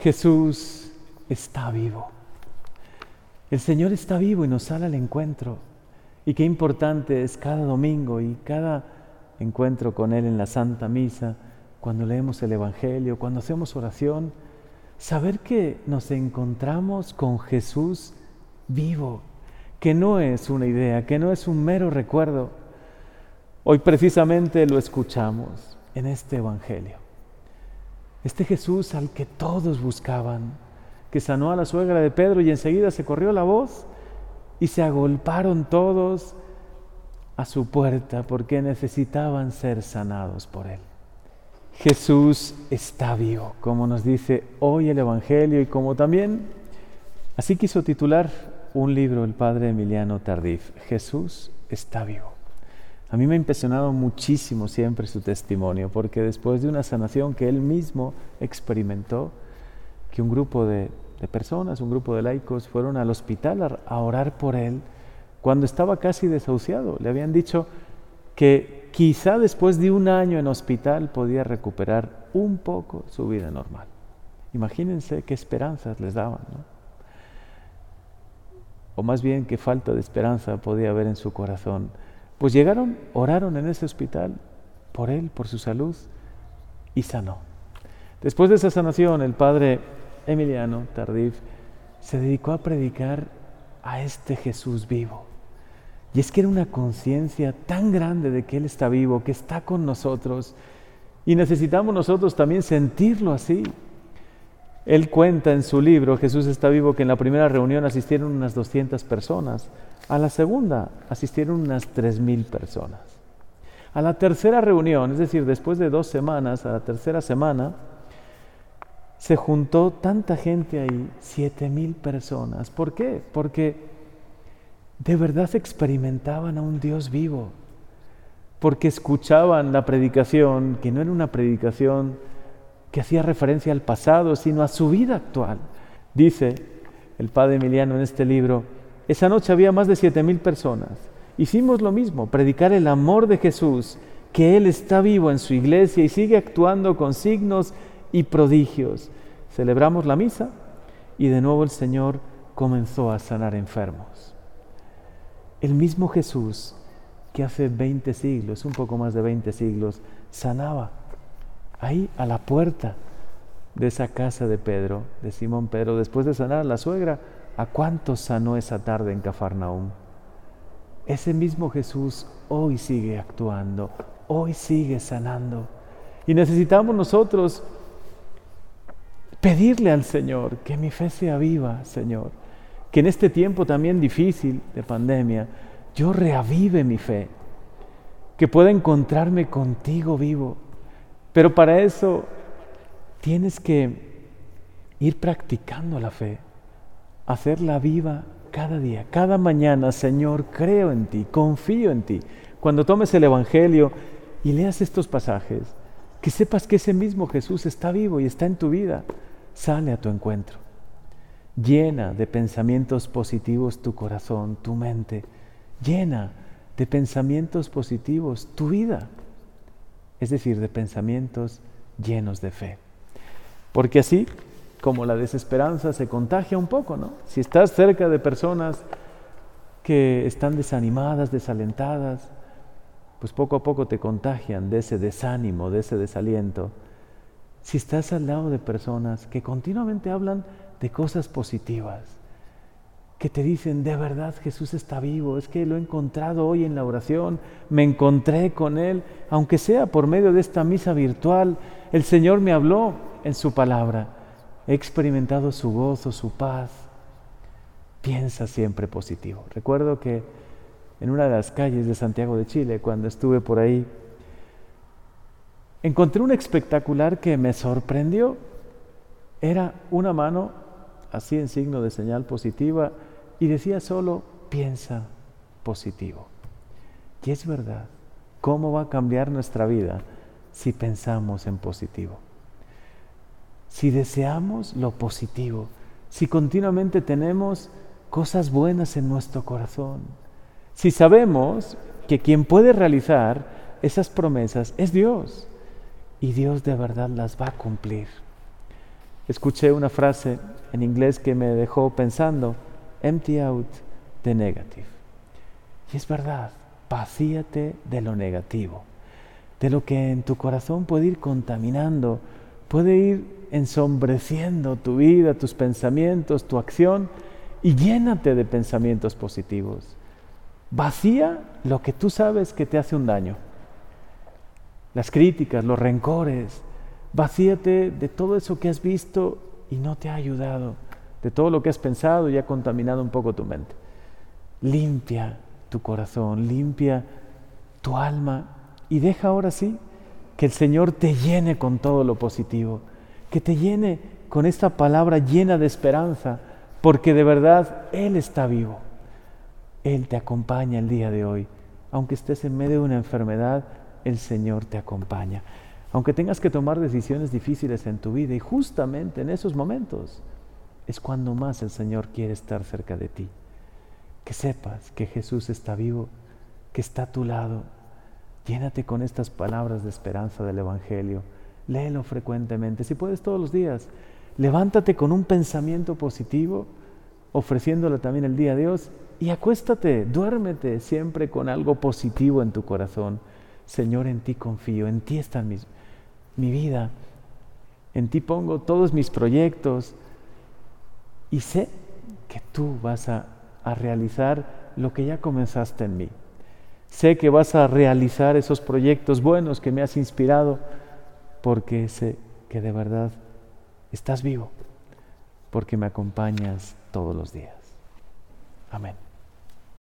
Jesús está vivo. El Señor está vivo y nos sale al encuentro. Y qué importante es cada domingo y cada encuentro con Él en la Santa Misa, cuando leemos el Evangelio, cuando hacemos oración, saber que nos encontramos con Jesús vivo, que no es una idea, que no es un mero recuerdo. Hoy precisamente lo escuchamos en este Evangelio. Este Jesús al que todos buscaban, que sanó a la suegra de Pedro y enseguida se corrió la voz y se agolparon todos a su puerta porque necesitaban ser sanados por él. Jesús está vivo, como nos dice hoy el Evangelio y como también así quiso titular un libro el padre Emiliano Tardif, Jesús está vivo. A mí me ha impresionado muchísimo siempre su testimonio, porque después de una sanación que él mismo experimentó, que un grupo de, personas, un grupo de laicos fueron al hospital a, orar por él cuando estaba casi desahuciado. Le habían dicho que quizá después de un año en hospital podía recuperar un poco su vida normal. Imagínense qué esperanzas les daban, O más bien qué falta de esperanza podía haber en su corazón pues llegaron, oraron en ese hospital por él, por su salud, y sanó. Después de esa sanación, el padre Emiliano Tardif se dedicó a predicar a este Jesús vivo. Y es que era una conciencia tan grande de que Él está vivo, que está con nosotros, y necesitamos nosotros también sentirlo así. Él cuenta en su libro, Jesús está vivo, que en la primera reunión asistieron unas 200 personas. A la segunda asistieron unas 3.000 personas. A la tercera reunión, es decir, después de dos semanas, a la tercera semana, se juntó tanta gente ahí, 7.000 personas. ¿Por qué? Porque de verdad experimentaban a un Dios vivo, porque escuchaban la predicación, que no era una predicación que hacía referencia al pasado, sino a su vida actual. Dice el padre Emiliano en este libro, esa noche había más de siete mil personas. Hicimos lo mismo, predicar el amor de Jesús, que Él está vivo en su iglesia y sigue actuando con signos y prodigios. Celebramos la misa y de nuevo el Señor comenzó a sanar enfermos. El mismo Jesús que hace 20 siglos, un poco más de 20 siglos, sanaba ahí a la puerta de esa casa de Pedro, de Simón Pedro, después de sanar a la suegra, ¿a cuántos sanó esa tarde en Cafarnaúm? Ese mismo Jesús hoy sigue actuando, hoy sigue sanando. Y necesitamos nosotros pedirle al Señor que mi fe sea viva, Señor. Que en este tiempo también difícil de pandemia, yo reavive mi fe. Que pueda encontrarme contigo vivo pero para eso tienes que ir practicando la fe, hacerla viva cada día, cada mañana, Señor, creo en ti, confío en ti. Cuando tomes el Evangelio y leas estos pasajes, que sepas que ese mismo Jesús está vivo y está en tu vida, sale a tu encuentro. Llena de pensamientos positivos tu corazón, tu mente. Llena de pensamientos positivos tu vida es decir, de pensamientos llenos de fe. Porque así, como la desesperanza se contagia un poco, ¿no? Si estás cerca de personas que están desanimadas, desalentadas, pues poco a poco te contagian de ese desánimo, de ese desaliento. Si estás al lado de personas que continuamente hablan de cosas positivas, que te dicen, de verdad Jesús está vivo, es que lo he encontrado hoy en la oración, me encontré con Él, aunque sea por medio de esta misa virtual, el Señor me habló en su palabra, he experimentado su gozo, su paz. Piensa siempre positivo. Recuerdo que en una de las calles de Santiago de Chile, cuando estuve por ahí, encontré un espectacular que me sorprendió. Era una mano así en signo de señal positiva y decía solo, piensa positivo. Y es verdad, ¿cómo va a cambiar nuestra vida si pensamos en positivo? Si deseamos lo positivo, si continuamente tenemos cosas buenas en nuestro corazón, si sabemos que quien puede realizar esas promesas es Dios y Dios de verdad las va a cumplir. escuché una frase en inglés que me dejó pensando, empty out the negative. Y es verdad, vacíate de lo negativo, de lo que en tu corazón puede ir contaminando, puede ir ensombreciendo tu vida, tus pensamientos, tu acción, y llénate de pensamientos positivos. Vacía lo que tú sabes que te hace un daño. Las críticas, los rencores. Vacíate de todo eso que has visto y no te ha ayudado, de todo lo que has pensado y ha contaminado un poco tu mente. Limpia tu corazón, limpia tu alma y deja ahora sí que el Señor te llene con todo lo positivo, que te llene con esta palabra llena de esperanza, porque de verdad Él está vivo. Él te acompaña el día de hoy. Aunque estés en medio de una enfermedad, el Señor te acompaña. Aunque tengas que tomar decisiones difíciles en tu vida y justamente en esos momentos es cuando más el Señor quiere estar cerca de ti. Que sepas que Jesús está vivo, que está a tu lado. Llénate con estas palabras de esperanza del Evangelio. Léelo frecuentemente, si puedes todos los días. Levántate con un pensamiento positivo, ofreciéndole también el día a Dios y acuéstate, duérmete siempre con algo positivo en tu corazón. Señor, en ti confío, en ti está mi, mi vida, en ti pongo todos mis proyectos y sé que tú vas a, a realizar lo que ya comenzaste en mí. Sé que vas a realizar esos proyectos buenos que me has inspirado porque sé que de verdad estás vivo, porque me acompañas todos los días. Amén.